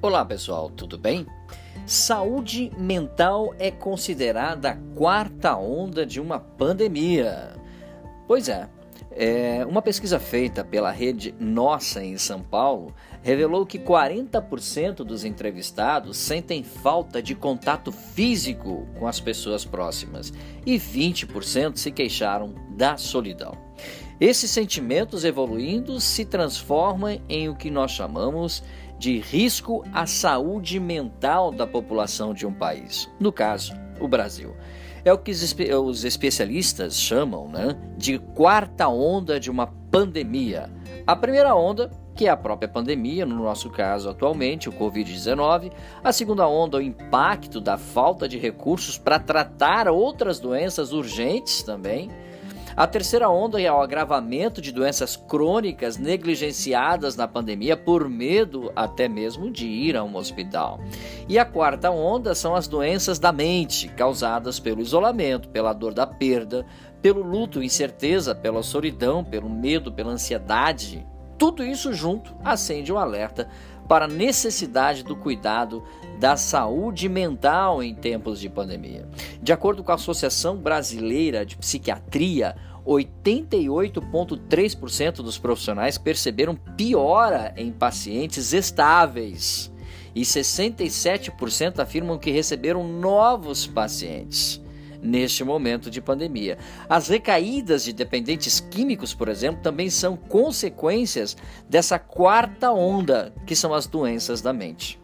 Olá pessoal, tudo bem? Saúde mental é considerada a quarta onda de uma pandemia. Pois é, é, uma pesquisa feita pela rede Nossa em São Paulo revelou que 40% dos entrevistados sentem falta de contato físico com as pessoas próximas e 20% se queixaram da solidão. Esses sentimentos evoluindo se transformam em o que nós chamamos de risco à saúde mental da população de um país, no caso, o Brasil. É o que os especialistas chamam né, de quarta onda de uma pandemia. A primeira onda, que é a própria pandemia, no nosso caso atualmente, o Covid-19. A segunda onda, o impacto da falta de recursos para tratar outras doenças urgentes também. A terceira onda é o agravamento de doenças crônicas negligenciadas na pandemia por medo até mesmo de ir a um hospital. E a quarta onda são as doenças da mente, causadas pelo isolamento, pela dor da perda, pelo luto, incerteza, pela solidão, pelo medo, pela ansiedade. Tudo isso junto acende um alerta para a necessidade do cuidado da saúde mental em tempos de pandemia. De acordo com a Associação Brasileira de Psiquiatria, 88,3% dos profissionais perceberam piora em pacientes estáveis e 67% afirmam que receberam novos pacientes neste momento de pandemia. As recaídas de dependentes químicos, por exemplo, também são consequências dessa quarta onda, que são as doenças da mente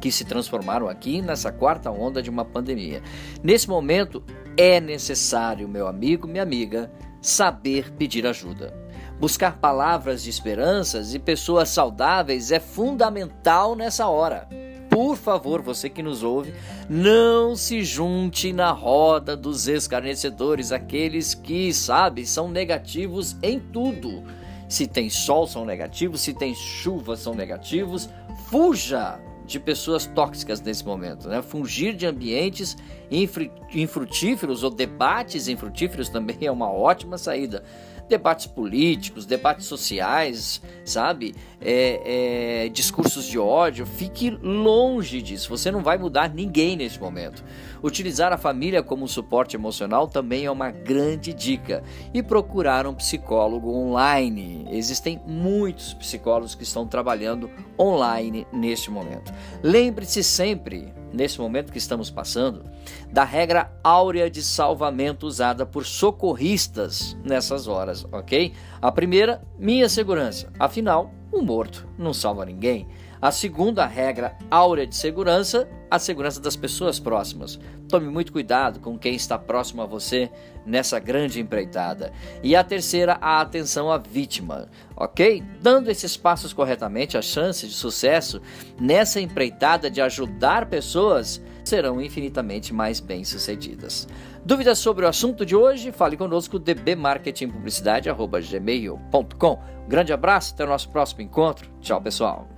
que se transformaram aqui nessa quarta onda de uma pandemia. Nesse momento, é necessário, meu amigo, minha amiga, saber pedir ajuda. Buscar palavras de esperanças e pessoas saudáveis é fundamental nessa hora. Por favor, você que nos ouve, não se junte na roda dos escarnecedores, aqueles que, sabe, são negativos em tudo. Se tem sol, são negativos, se tem chuva, são negativos. Fuja! De pessoas tóxicas nesse momento, né? Fugir de ambientes infrutíferos ou debates infrutíferos também é uma ótima saída debates políticos, debates sociais, sabe? É, é, discursos de ódio. Fique longe disso. Você não vai mudar ninguém nesse momento. Utilizar a família como suporte emocional também é uma grande dica. E procurar um psicólogo online. Existem muitos psicólogos que estão trabalhando online neste momento. Lembre-se sempre nesse momento que estamos passando, da regra áurea de salvamento usada por socorristas nessas horas, ok? A primeira, minha segurança. Afinal, um morto não salva ninguém. A segunda regra áurea de segurança, a segurança das pessoas próximas. Tome muito cuidado com quem está próximo a você nessa grande empreitada. E a terceira, a atenção à vítima, ok? Dando esses passos corretamente, as chances de sucesso nessa empreitada de ajudar pessoas serão infinitamente mais bem-sucedidas. Dúvidas sobre o assunto de hoje? Fale conosco dbmarketingpublicidade@gmail.com. Grande abraço, até o nosso próximo encontro. Tchau, pessoal.